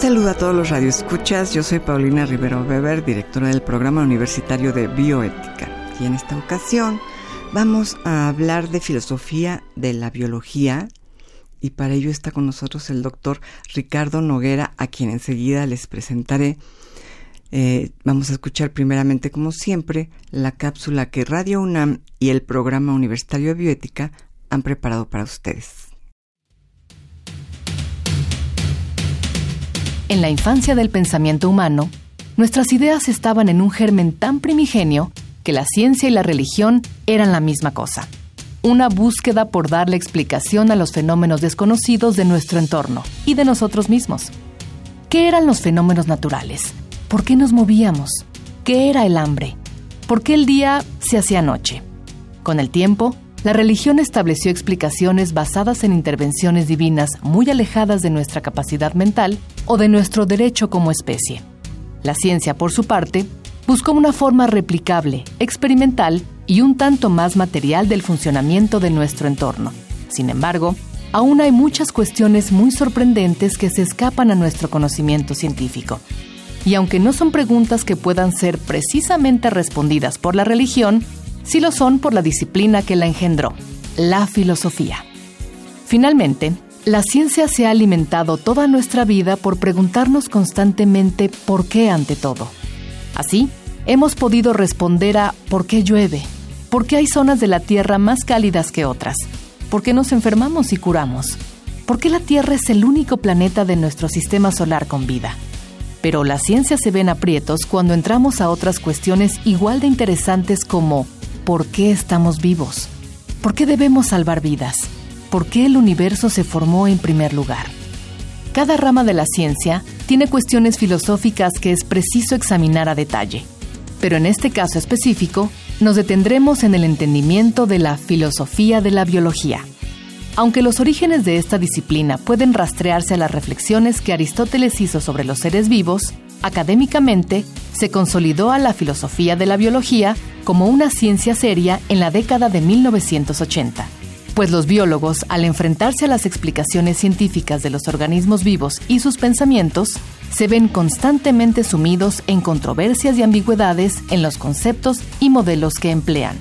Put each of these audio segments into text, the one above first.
Saludo a todos los radioescuchas. Yo soy Paulina Rivero Weber, directora del programa universitario de bioética. Y en esta ocasión vamos a hablar de filosofía de la biología. Y para ello está con nosotros el doctor Ricardo Noguera, a quien enseguida les presentaré. Eh, vamos a escuchar primeramente, como siempre, la cápsula que Radio UNAM y el programa universitario de bioética han preparado para ustedes. En la infancia del pensamiento humano, nuestras ideas estaban en un germen tan primigenio que la ciencia y la religión eran la misma cosa. Una búsqueda por darle explicación a los fenómenos desconocidos de nuestro entorno y de nosotros mismos. ¿Qué eran los fenómenos naturales? ¿Por qué nos movíamos? ¿Qué era el hambre? ¿Por qué el día se hacía noche? Con el tiempo, la religión estableció explicaciones basadas en intervenciones divinas muy alejadas de nuestra capacidad mental o de nuestro derecho como especie. La ciencia, por su parte, buscó una forma replicable, experimental y un tanto más material del funcionamiento de nuestro entorno. Sin embargo, aún hay muchas cuestiones muy sorprendentes que se escapan a nuestro conocimiento científico. Y aunque no son preguntas que puedan ser precisamente respondidas por la religión, sí lo son por la disciplina que la engendró, la filosofía. Finalmente, la ciencia se ha alimentado toda nuestra vida por preguntarnos constantemente por qué ante todo. Así, hemos podido responder a por qué llueve, por qué hay zonas de la Tierra más cálidas que otras, por qué nos enfermamos y curamos, por qué la Tierra es el único planeta de nuestro sistema solar con vida. Pero la ciencia se ve en aprietos cuando entramos a otras cuestiones igual de interesantes como por qué estamos vivos, por qué debemos salvar vidas, por qué el universo se formó en primer lugar. Cada rama de la ciencia tiene cuestiones filosóficas que es preciso examinar a detalle, pero en este caso específico nos detendremos en el entendimiento de la filosofía de la biología. Aunque los orígenes de esta disciplina pueden rastrearse a las reflexiones que Aristóteles hizo sobre los seres vivos, académicamente se consolidó a la filosofía de la biología como una ciencia seria en la década de 1980, pues los biólogos, al enfrentarse a las explicaciones científicas de los organismos vivos y sus pensamientos, se ven constantemente sumidos en controversias y ambigüedades en los conceptos y modelos que emplean.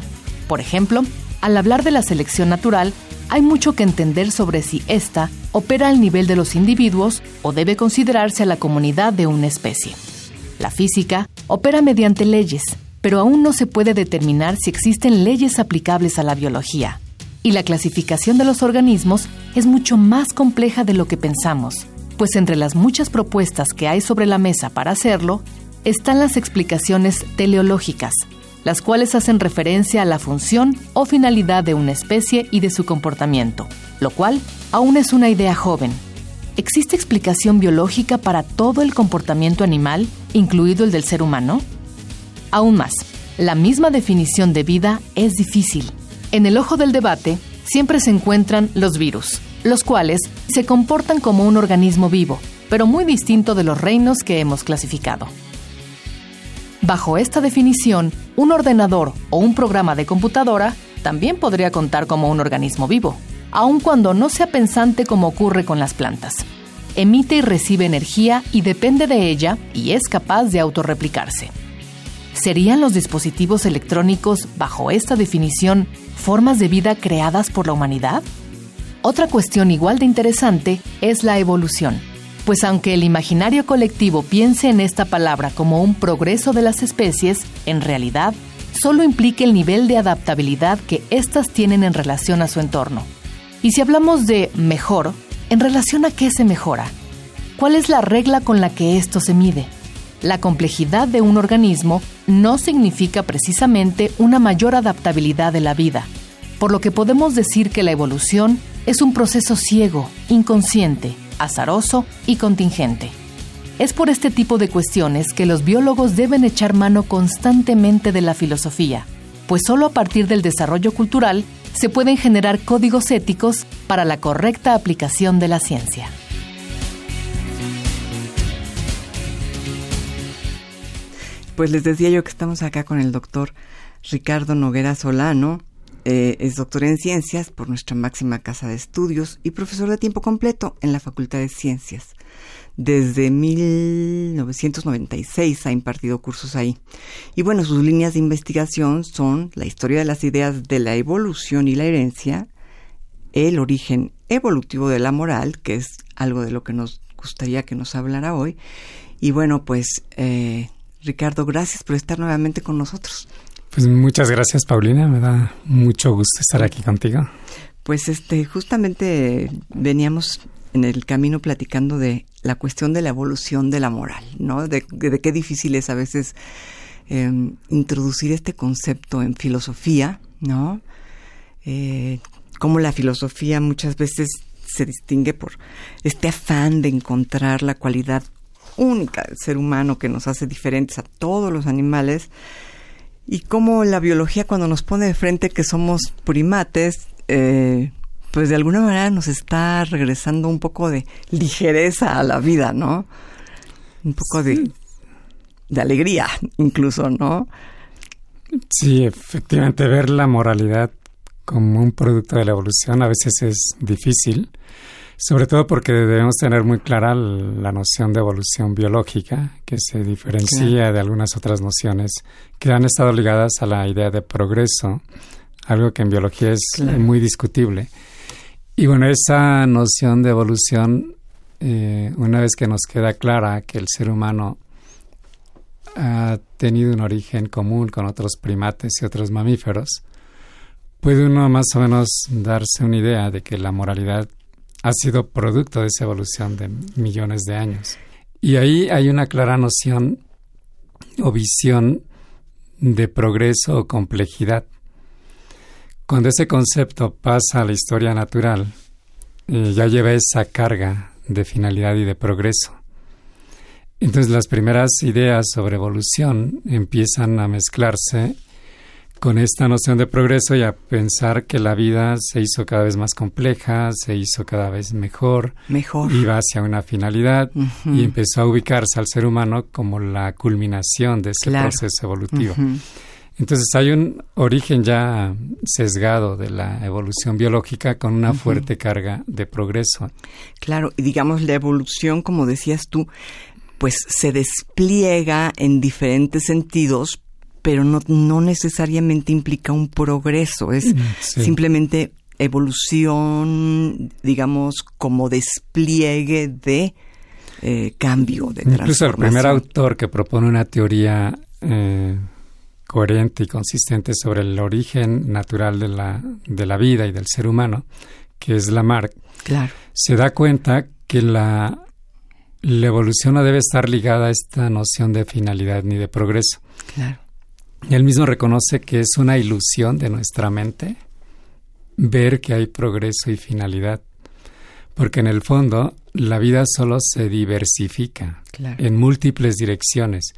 Por ejemplo, al hablar de la selección natural, hay mucho que entender sobre si ésta opera al nivel de los individuos o debe considerarse a la comunidad de una especie. La física opera mediante leyes, pero aún no se puede determinar si existen leyes aplicables a la biología. Y la clasificación de los organismos es mucho más compleja de lo que pensamos, pues entre las muchas propuestas que hay sobre la mesa para hacerlo, están las explicaciones teleológicas, las cuales hacen referencia a la función o finalidad de una especie y de su comportamiento, lo cual aún es una idea joven. ¿Existe explicación biológica para todo el comportamiento animal, incluido el del ser humano? Aún más, la misma definición de vida es difícil. En el ojo del debate siempre se encuentran los virus, los cuales se comportan como un organismo vivo, pero muy distinto de los reinos que hemos clasificado. Bajo esta definición, un ordenador o un programa de computadora también podría contar como un organismo vivo, aun cuando no sea pensante como ocurre con las plantas. Emite y recibe energía y depende de ella y es capaz de autorreplicarse. ¿Serían los dispositivos electrónicos, bajo esta definición, formas de vida creadas por la humanidad? Otra cuestión igual de interesante es la evolución, pues aunque el imaginario colectivo piense en esta palabra como un progreso de las especies, en realidad solo implica el nivel de adaptabilidad que éstas tienen en relación a su entorno. Y si hablamos de mejor, ¿en relación a qué se mejora? ¿Cuál es la regla con la que esto se mide? La complejidad de un organismo no significa precisamente una mayor adaptabilidad de la vida, por lo que podemos decir que la evolución es un proceso ciego, inconsciente, azaroso y contingente. Es por este tipo de cuestiones que los biólogos deben echar mano constantemente de la filosofía, pues solo a partir del desarrollo cultural se pueden generar códigos éticos para la correcta aplicación de la ciencia. Pues les decía yo que estamos acá con el doctor Ricardo Noguera Solano. Eh, es doctor en ciencias por nuestra máxima casa de estudios y profesor de tiempo completo en la Facultad de Ciencias. Desde 1996 ha impartido cursos ahí. Y bueno, sus líneas de investigación son la historia de las ideas de la evolución y la herencia, el origen evolutivo de la moral, que es algo de lo que nos gustaría que nos hablara hoy. Y bueno, pues eh, Ricardo, gracias por estar nuevamente con nosotros. Pues muchas gracias, Paulina. Me da mucho gusto estar aquí contigo. Pues este, justamente veníamos en el camino platicando de la cuestión de la evolución de la moral, ¿no? De, qué difícil es a veces em, introducir este concepto en filosofía, ¿no? Eh, cómo la filosofía muchas veces se distingue por este afán de encontrar la cualidad única del ser humano que nos hace diferentes a todos los animales y cómo la biología cuando nos pone de frente que somos primates, eh, pues de alguna manera nos está regresando un poco de ligereza a la vida, ¿no? Un poco de, de alegría incluso, ¿no? Sí, efectivamente, ver la moralidad como un producto de la evolución a veces es difícil. Sobre todo porque debemos tener muy clara la noción de evolución biológica, que se diferencia de algunas otras nociones que han estado ligadas a la idea de progreso, algo que en biología es muy discutible. Y bueno, esa noción de evolución, eh, una vez que nos queda clara que el ser humano ha tenido un origen común con otros primates y otros mamíferos, puede uno más o menos darse una idea de que la moralidad ha sido producto de esa evolución de millones de años. Y ahí hay una clara noción o visión de progreso o complejidad. Cuando ese concepto pasa a la historia natural, eh, ya lleva esa carga de finalidad y de progreso. Entonces las primeras ideas sobre evolución empiezan a mezclarse con esta noción de progreso y a pensar que la vida se hizo cada vez más compleja, se hizo cada vez mejor, mejor. iba hacia una finalidad y empezó a ubicarse al ser humano como la culminación de ese proceso evolutivo. Entonces hay un origen ya sesgado de la evolución biológica con una fuerte carga de progreso. Claro, y digamos la evolución, como decías tú, pues se despliega en diferentes sentidos pero no, no necesariamente implica un progreso, es mm, simplemente evolución, digamos, como despliegue de eh, cambio, de Incluso el primer autor que propone una teoría eh, coherente y consistente sobre el origen natural de la, de la vida y del ser humano, que es Lamarck, claro. se da cuenta que la, la evolución no debe estar ligada a esta noción de finalidad ni de progreso. Claro. Él mismo reconoce que es una ilusión de nuestra mente ver que hay progreso y finalidad, porque en el fondo la vida solo se diversifica en múltiples direcciones.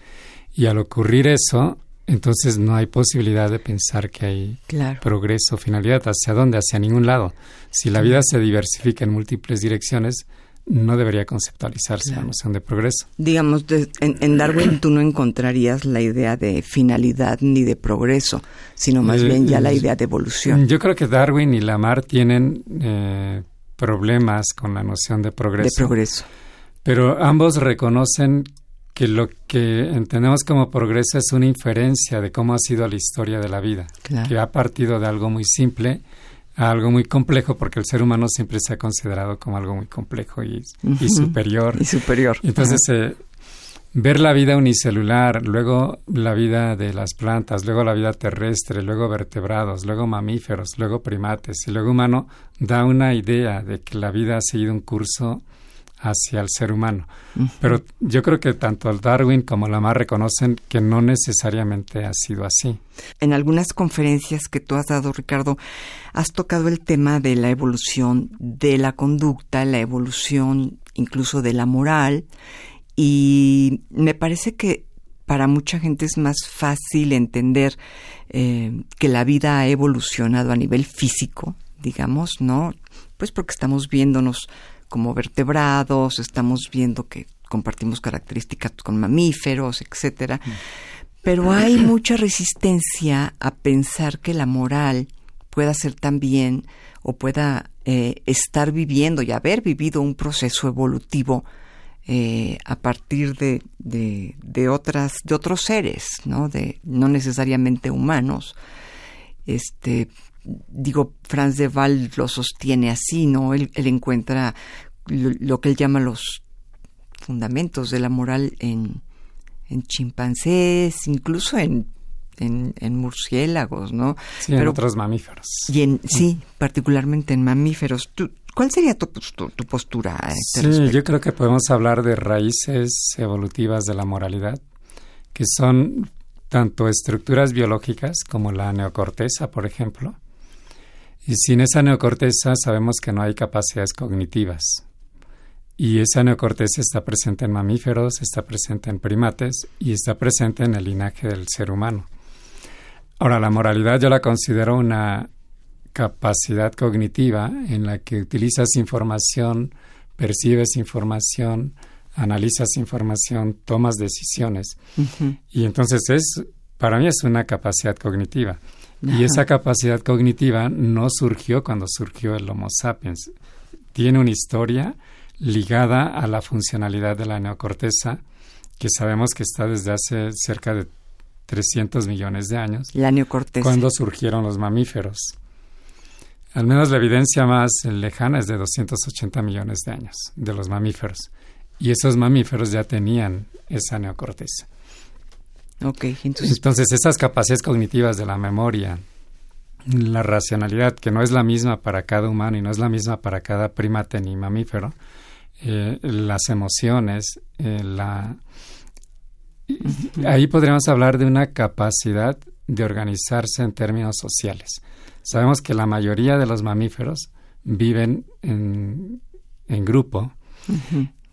Y al ocurrir eso, entonces no hay posibilidad de pensar que hay progreso, finalidad, hacia dónde, hacia ningún lado. Si la vida se diversifica en múltiples direcciones, no debería conceptualizarse la noción de progreso. Digamos, en, Darwin tú no encontrarías la idea de finalidad ni de progreso, sino más bien ya la eh, idea de evolución. Yo creo que Darwin y Lamar tienen eh, problemas con la noción de progreso. De progreso. Pero ambos reconocen que lo que entendemos como progreso es una inferencia de cómo ha sido la historia de la vida, que ha partido de algo muy simple algo muy complejo porque el ser humano siempre se ha considerado como algo muy complejo y, superior. Y superior. Entonces, eh, ver la vida unicelular, luego la vida de las plantas, luego la vida terrestre, luego vertebrados, luego mamíferos, luego primates y luego humano, da una idea de que la vida ha seguido un curso hacia el ser humano. Pero yo creo que tanto Darwin como Lamar reconocen que no necesariamente ha sido así. En algunas conferencias que tú has dado, Ricardo, has tocado el tema de la evolución de la conducta, la evolución incluso de la moral, y me parece que para mucha gente es más fácil entender eh, que la vida ha evolucionado a nivel físico, digamos, ¿no? Pues porque estamos viéndonos como vertebrados, estamos viendo que compartimos características con mamíferos, etcétera. Mm. Pero hay mucha resistencia a pensar que la moral pueda ser también o pueda eh, estar viviendo y haber vivido un proceso evolutivo eh, a partir de, de, de, otras de otros seres, no de no necesariamente humanos. Este, digo, Franz de Waal lo sostiene así, ¿no? Él, encuentra lo, que él llama los fundamentos de la moral en, en chimpancés, incluso en, en, murciélagos, ¿no? Sí, en otros mamíferos. Y en, sí, particularmente en mamíferos. ¿Cuál sería tu, tu, postura? A este sí, yo creo que podemos hablar de raíces evolutivas de la moralidad, que son tanto estructuras biológicas como la neocorteza, por ejemplo, y sin esa neocorteza sabemos que no hay capacidades cognitivas. Y esa neocorteza está presente en mamíferos, está presente en primates y está presente en el linaje del ser humano. Ahora, la moralidad yo la considero una capacidad cognitiva en la que utilizas información, percibes información, analizas información, tomas decisiones. Y entonces es, para mí es una capacidad cognitiva. Y esa capacidad cognitiva no surgió cuando surgió el Homo sapiens. Tiene una historia ligada a la funcionalidad de la neocorteza, que sabemos que está desde hace cerca de 300 millones de años. La neocorteza. Cuando surgieron los mamíferos. Al menos la evidencia más lejana es de 280 millones de años de los mamíferos. Y esos mamíferos ya tenían esa neocorteza entonces... esas capacidades cognitivas de la memoria, la racionalidad, que no es la misma para cada humano y no es la misma para cada primate ni mamífero, eh, las emociones, eh, la... Ahí podríamos hablar de una capacidad de organizarse en términos sociales. Sabemos que la mayoría de los mamíferos viven en, grupo,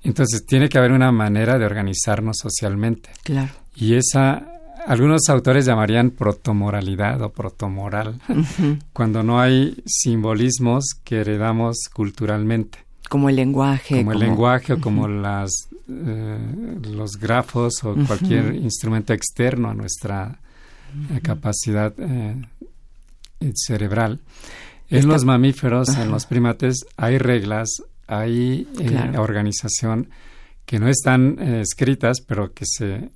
entonces tiene que haber una manera de organizarnos socialmente. Claro. Y esa, algunos autores llamarían protomoralidad o protomoral, cuando no hay simbolismos que heredamos culturalmente. Como el lenguaje. Como, el lenguaje o como las, eh, los grafos o cualquier instrumento externo a nuestra eh, capacidad eh, cerebral. En los mamíferos, en los primates, hay reglas, hay organización que no están escritas, pero que se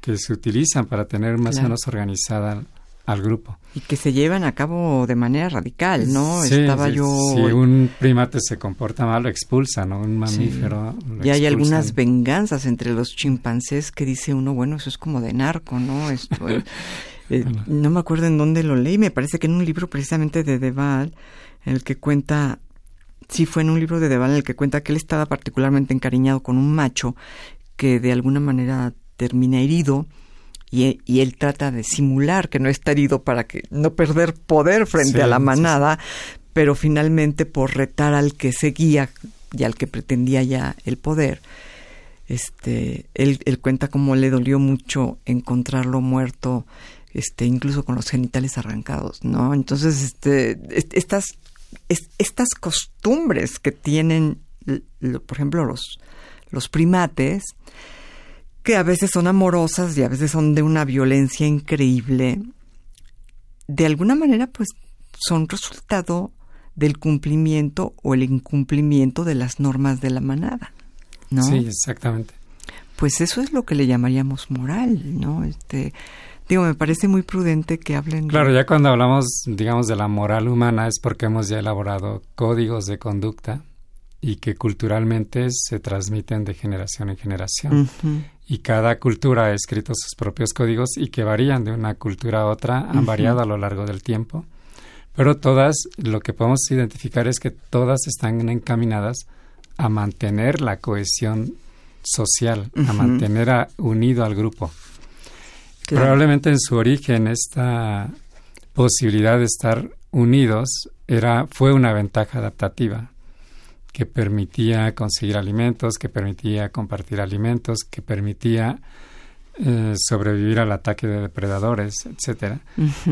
que se utilizan para tener más o menos organizada al grupo. Y que se llevan a cabo de manera radical, ¿no? Estaba yo... Si un primate se comporta mal, lo expulsa, ¿no? Un mamífero. y hay algunas venganzas entre los chimpancés que dice uno, bueno, eso es como de narco, ¿no? Esto, eh, eh, no me acuerdo en dónde lo leí, me parece que en un libro precisamente de Deval, en el que cuenta sí fue en un libro de Deval en el que cuenta que él estaba particularmente encariñado con un macho que de alguna manera termina herido y, él trata de simular que no está herido para que no perder poder frente a la manada, pero finalmente por retar al que seguía y al que pretendía ya el poder, este, él, él cuenta cómo le dolió mucho encontrarlo muerto, este, incluso con los genitales arrancados, ¿no? Entonces, este, estas, estas costumbres que tienen, por ejemplo, los, los primates, que a veces son amorosas y a veces son de una violencia increíble, de alguna manera pues son resultado del cumplimiento o el incumplimiento de las normas de la manada, ¿no? Sí, exactamente. Pues eso es lo que le llamaríamos moral, ¿no? Este, digo, me parece muy prudente que hablen. Claro, ya cuando hablamos, digamos, de la moral humana es porque hemos ya elaborado códigos de conducta y que culturalmente se transmiten de generación en generación y cada cultura ha escrito sus propios códigos y que varían de una cultura a otra, han variado a lo largo del tiempo, pero todas, lo que podemos identificar es que todas están encaminadas a mantener la cohesión social, a mantener unido al grupo. Probablemente en su origen esta posibilidad de estar unidos era fue una ventaja adaptativa que permitía conseguir alimentos, que permitía compartir alimentos, que permitía eh, sobrevivir al ataque de depredadores, etcétera,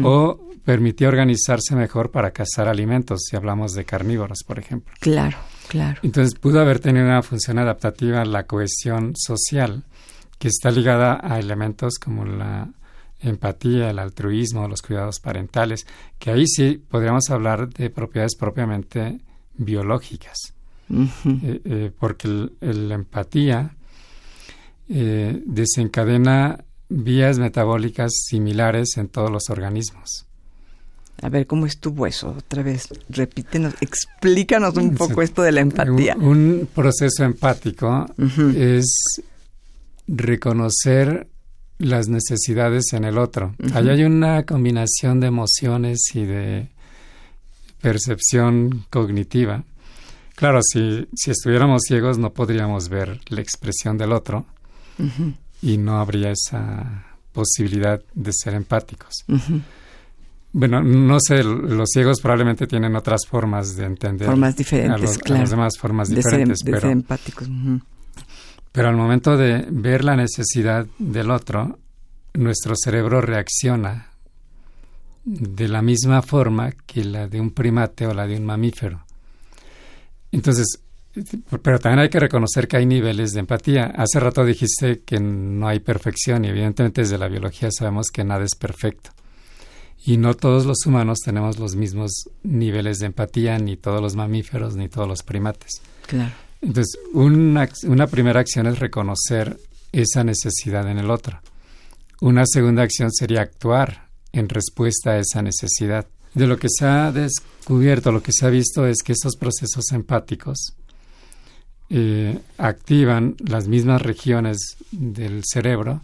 o permitía organizarse mejor para cazar alimentos, si hablamos de carnívoros, por ejemplo. Claro, claro. Entonces pudo haber tenido una función adaptativa la cohesión social, que está ligada a elementos como la empatía, el altruismo, los cuidados parentales, que ahí sí podríamos hablar de propiedades propiamente biológicas, eh, eh, porque la empatía eh, desencadena vías metabólicas similares en todos los organismos. A ver, ¿cómo estuvo eso? Otra vez, repítenos, explícanos un poco esto de la empatía. Un, proceso empático es reconocer las necesidades en el otro. Ahí hay una combinación de emociones y de percepción cognitiva. Claro, si, si estuviéramos ciegos no podríamos ver la expresión del otro y no habría esa posibilidad de ser empáticos. Bueno, no sé, los ciegos probablemente tienen otras formas de entender. Formas diferentes, claro. las demás formas diferentes. de ser empáticos. Pero al momento de ver la necesidad del otro, nuestro cerebro reacciona de la misma forma que la de un primate o la de un mamífero. Entonces, pero también hay que reconocer que hay niveles de empatía. Hace rato dijiste que no hay perfección y evidentemente desde la biología sabemos que nada es perfecto. Y no todos los humanos tenemos los mismos niveles de empatía, ni todos los mamíferos, ni todos los primates. Claro. Entonces, una, una primera acción es reconocer esa necesidad en el otro. Una segunda acción sería actuar en respuesta a esa necesidad. De lo que se ha descubierto, lo que se ha visto es que estos procesos empáticos eh, activan las mismas regiones del cerebro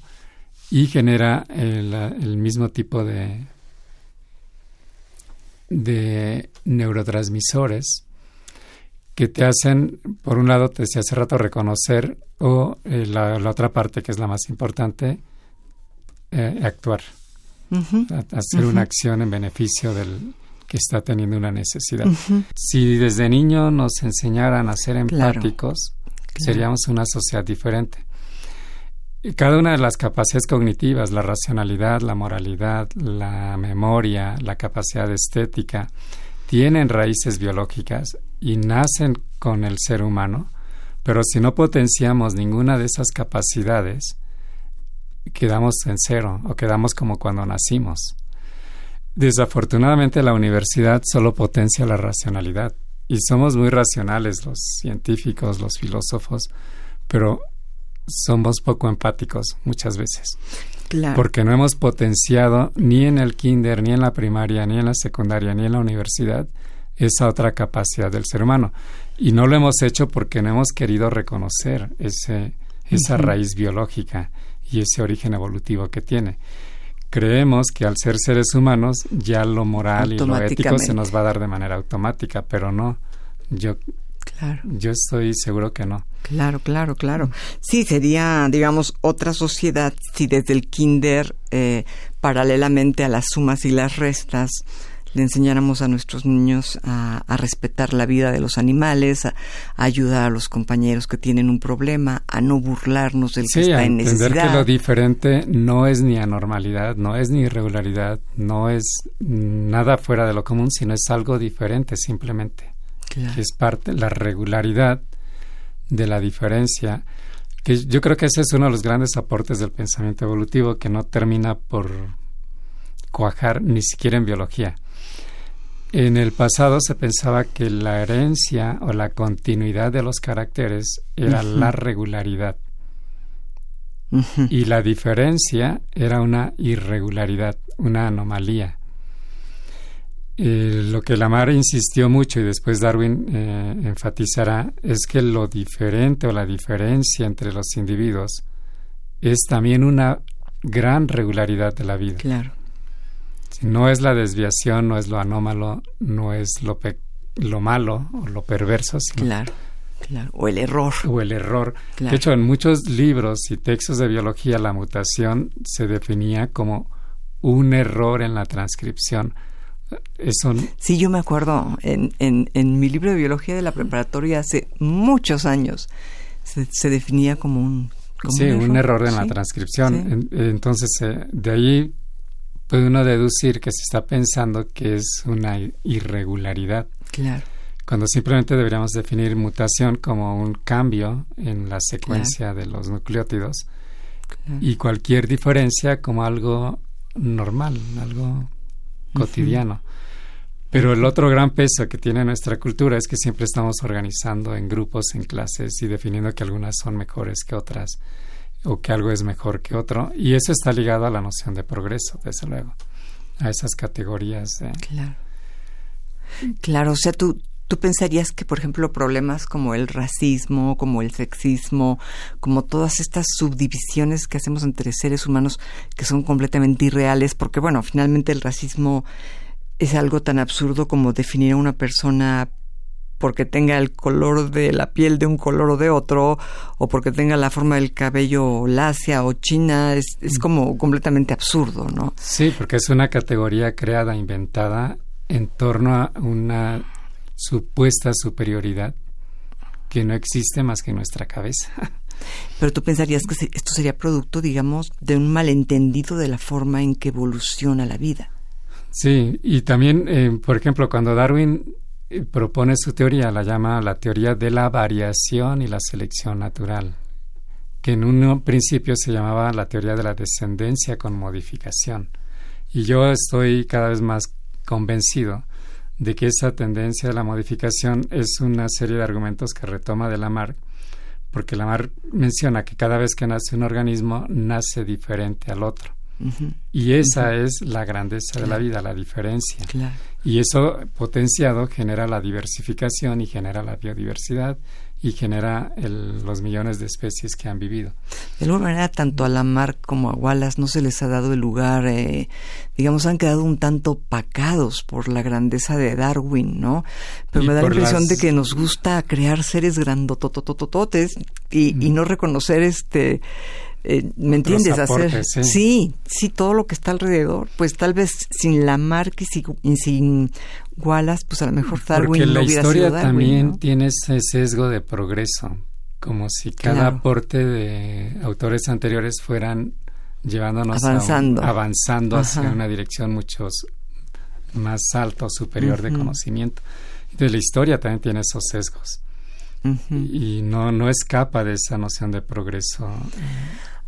y genera el, mismo tipo de, neurotransmisores que te hacen, por un lado, te hace rato, reconocer o eh, la, otra parte, que es la más importante, eh, actuar. Hacer una acción en beneficio del que está teniendo una necesidad. Si desde niño nos enseñaran a ser empáticos, seríamos una sociedad diferente. cada una de las capacidades cognitivas, la racionalidad, la moralidad, la memoria, la capacidad estética, tienen raíces biológicas y nacen con el ser humano, pero si no potenciamos ninguna de esas capacidades, quedamos en cero o quedamos como cuando nacimos. Desafortunadamente la universidad solo potencia la racionalidad y somos muy racionales los científicos, los filósofos, pero somos poco empáticos muchas veces. Porque no hemos potenciado ni en el kinder, ni en la primaria, ni en la secundaria, ni en la universidad esa otra capacidad del ser humano. Y no lo hemos hecho porque no hemos querido reconocer ese, esa raíz biológica y ese origen evolutivo que tiene. Creemos que al ser seres humanos ya lo moral y lo ético se nos va a dar de manera automática, pero no. Yo Claro. Yo estoy seguro que no. Claro, claro, claro. Sí, sería, digamos, otra sociedad si desde el kinder, eh, paralelamente a las sumas y las restas, le enseñáramos a nuestros niños a, respetar la vida de los animales, a, ayudar a los compañeros que tienen un problema, a no burlarnos del que está en necesidad. entender que lo diferente no es ni anormalidad, no es ni irregularidad, no es nada fuera de lo común, sino es algo diferente simplemente que es parte, la regularidad de la diferencia, que yo creo que ese es uno de los grandes aportes del pensamiento evolutivo que no termina por cuajar ni siquiera en biología. En el pasado se pensaba que la herencia o la continuidad de los caracteres era la regularidad. Y la diferencia era una irregularidad, una anomalía. Eh, lo que Lamar insistió mucho y después Darwin eh, enfatizará es que lo diferente o la diferencia entre los individuos es también una gran regularidad de la vida. Claro. No es la desviación, no es lo anómalo, no es lo, lo malo o lo perverso, sino claro. O el error. O el error. De hecho, en muchos libros y textos de biología, la mutación se definía como un error en la transcripción. Eso... Sí, yo me acuerdo en, en, en mi libro de biología de la preparatoria hace muchos años se, definía como un... sí, un error, en la transcripción. entonces, eh, de ahí puede uno deducir que se está pensando que es una irregularidad. Claro. Cuando simplemente deberíamos definir mutación como un cambio en la secuencia de los nucleótidos y cualquier diferencia como algo normal, algo cotidiano. Pero el otro gran peso que tiene nuestra cultura es que siempre estamos organizando en grupos, en clases y definiendo que algunas son mejores que otras o que algo es mejor que otro. Y eso está ligado a la noción de progreso, desde luego, a esas categorías. Claro. Claro, o sea, tú, tú pensarías que, por ejemplo, problemas como el racismo, como el sexismo, como todas estas subdivisiones que hacemos entre seres humanos que son completamente irreales, porque, bueno, finalmente el racismo es algo tan absurdo como definir a una persona porque tenga el color de la piel de un color o de otro, o porque tenga la forma del cabello lacia o china, es, es como completamente absurdo, ¿no? Sí, porque es una categoría creada, inventada en torno a una supuesta superioridad que no existe más que en nuestra cabeza. Pero tú pensarías que esto sería producto, digamos, de un malentendido de la forma en que evoluciona la vida. Sí, y también, eh, por ejemplo, cuando Darwin propone su teoría, la llama la teoría de la variación y la selección natural, que en un principio se llamaba la teoría de la descendencia con modificación. Y yo estoy cada vez más convencido de que esa tendencia de la modificación es una serie de argumentos que retoma de Lamarck, porque Lamarck menciona que cada vez que nace un organismo nace diferente al otro. Y esa es la grandeza de la vida, la diferencia. Y eso potenciado genera la diversificación y genera la biodiversidad y genera los millones de especies que han vivido. De alguna manera, tanto a Lamarck como a Wallace no se les ha dado el lugar, eh, digamos, han quedado un tanto opacados por la grandeza de Darwin, ¿no? Pero me da la impresión de que nos gusta crear seres grandotototototes y, y no reconocer este eh, ¿me entiendes? Hacer, sí. sí. todo lo que está alrededor, pues tal vez sin Lamarck y sin, Wallace, pues a lo mejor Darwin Porque la historia también tiene ese sesgo de progreso, como si cada aporte de autores anteriores fueran llevándonos avanzando, avanzando hacia una dirección mucho más alta o superior de conocimiento. Entonces la historia también tiene esos sesgos. y no, no escapa de esa noción de progreso.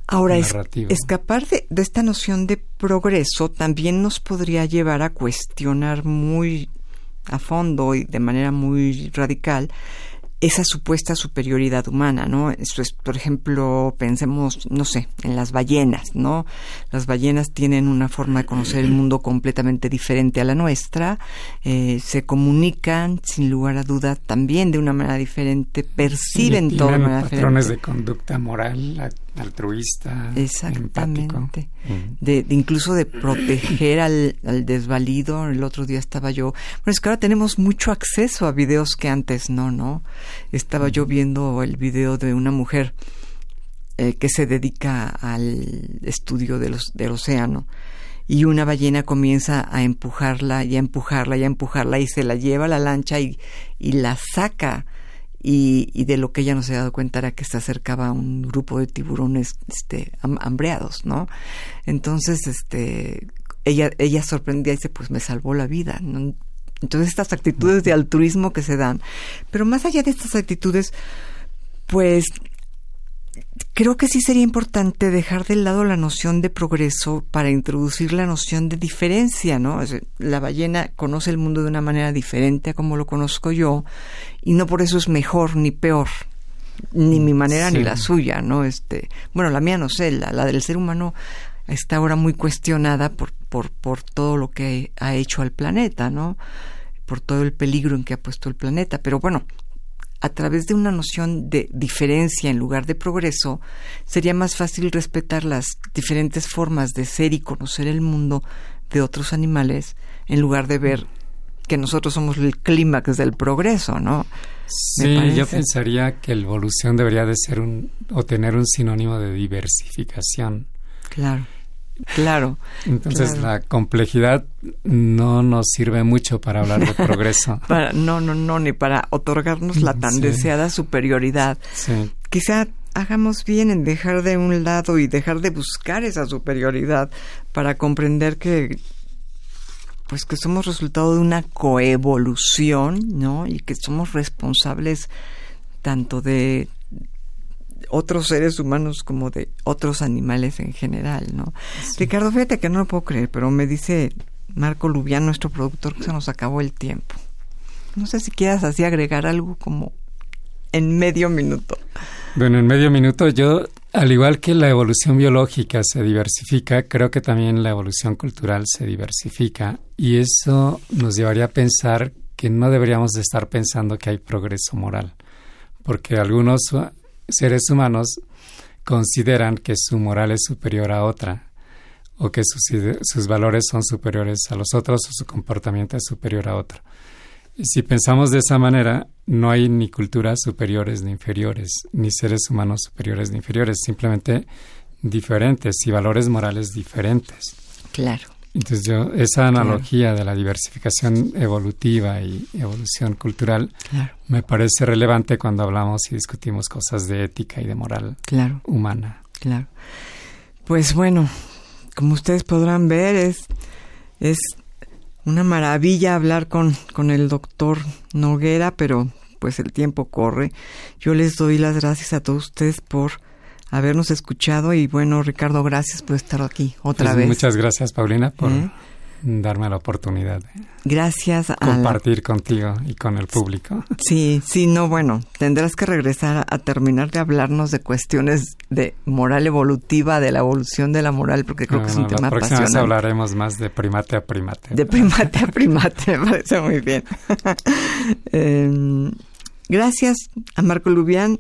Ahora, escapar de, esta noción de progreso también nos podría llevar a cuestionar muy a fondo y de manera muy radical esa supuesta superioridad humana, ¿no? Eso es, por ejemplo, pensemos, no sé, en las ballenas, ¿no? Las ballenas tienen una forma de conocer el mundo completamente diferente a la nuestra, eh, se comunican, sin lugar a duda, también de una manera diferente, perciben todo de manera patrones de conducta moral altruista, exactamente, de, incluso de proteger al, al, desvalido. El otro día estaba yo, bueno es que ahora tenemos mucho acceso a videos que antes no, no. Estaba yo viendo el video de una mujer eh, que se dedica al estudio de los, del océano y una ballena comienza a empujarla y a empujarla y a empujarla y se la lleva a la lancha y, y la saca y, de lo que ella no se ha dado cuenta era que se acercaba a un grupo de tiburones este, hambreados, ¿no? Entonces, este, ella, ella sorprendía y dice, pues me salvó la vida. Entonces, estas actitudes de altruismo que se dan. Pero más allá de estas actitudes, pues creo que sí sería importante dejar de lado la noción de progreso para introducir la noción de diferencia, ¿no? La ballena conoce el mundo de una manera diferente a como lo conozco yo y no por eso es mejor ni peor, ni mi manera ni la suya, ¿no? Este, bueno, la mía no sé, la, la del ser humano está ahora muy cuestionada por, por, por todo lo que ha hecho al planeta, ¿no? Por todo el peligro en que ha puesto el planeta, pero bueno, a través de una noción de diferencia en lugar de progreso, sería más fácil respetar las diferentes formas de ser y conocer el mundo de otros animales en lugar de ver que nosotros somos el clímax del progreso, ¿no? Sí, yo pensaría que la evolución debería de ser un o tener un sinónimo de diversificación. Claro. Claro. Entonces la complejidad no nos sirve mucho para hablar de progreso. no, no, no, ni para otorgarnos la tan deseada superioridad. Sí. Quizá hagamos bien en dejar de un lado y dejar de buscar esa superioridad para comprender que pues que somos resultado de una coevolución, ¿no? Y que somos responsables tanto de otros seres humanos como de otros animales en general, ¿no? Ricardo, fíjate que no lo puedo creer, pero me dice Marco Lubián, nuestro productor, que se nos acabó el tiempo. No sé si quieras así agregar algo como en medio minuto. Bueno, en medio minuto yo, al igual que la evolución biológica se diversifica, creo que también la evolución cultural se diversifica y eso nos llevaría a pensar que no deberíamos de estar pensando que hay progreso moral, porque algunos seres humanos consideran que su moral es superior a otra o que sus, sus valores son superiores a los otros o su comportamiento es superior a otro. Si pensamos de esa manera, no hay ni culturas superiores ni inferiores, ni seres humanos superiores ni inferiores, simplemente diferentes y valores morales diferentes. Claro. Entonces yo, esa analogía de la diversificación evolutiva y evolución cultural me parece relevante cuando hablamos y discutimos cosas de ética y de moral claro. humana. Claro. Pues bueno, como ustedes podrán ver, es, es una maravilla hablar con, con el doctor Noguera, pero pues el tiempo corre. Yo les doy las gracias a todos ustedes por habernos escuchado y bueno, Ricardo, gracias por estar aquí otra pues vez. Muchas gracias, Paulina, por ¿Eh? Darme la oportunidad. De gracias a compartir contigo y con el público. Sí, sí, no, bueno, tendrás que regresar a, terminar de hablarnos de cuestiones de moral evolutiva, de la evolución de la moral, porque creo que es un tema apasionante. Vez hablaremos más de primate a primate. De primate a primate, me parece muy bien. Em, gracias a Marco Lubián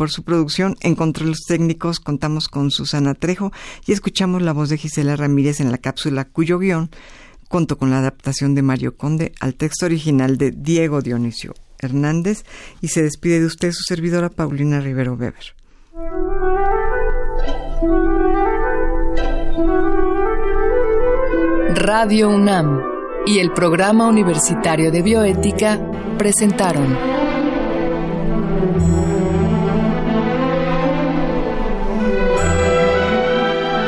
por su producción. En controles técnicos contamos con Susana Trejo y escuchamos la voz de Gisela Ramírez en la cápsula cuyo guion contó con la adaptación de Mario Conde al texto original de Diego Dionisio Hernández y se despide de usted su servidora Paulina Rivero Weber. Radio UNAM y el Programa Universitario de Bioética presentaron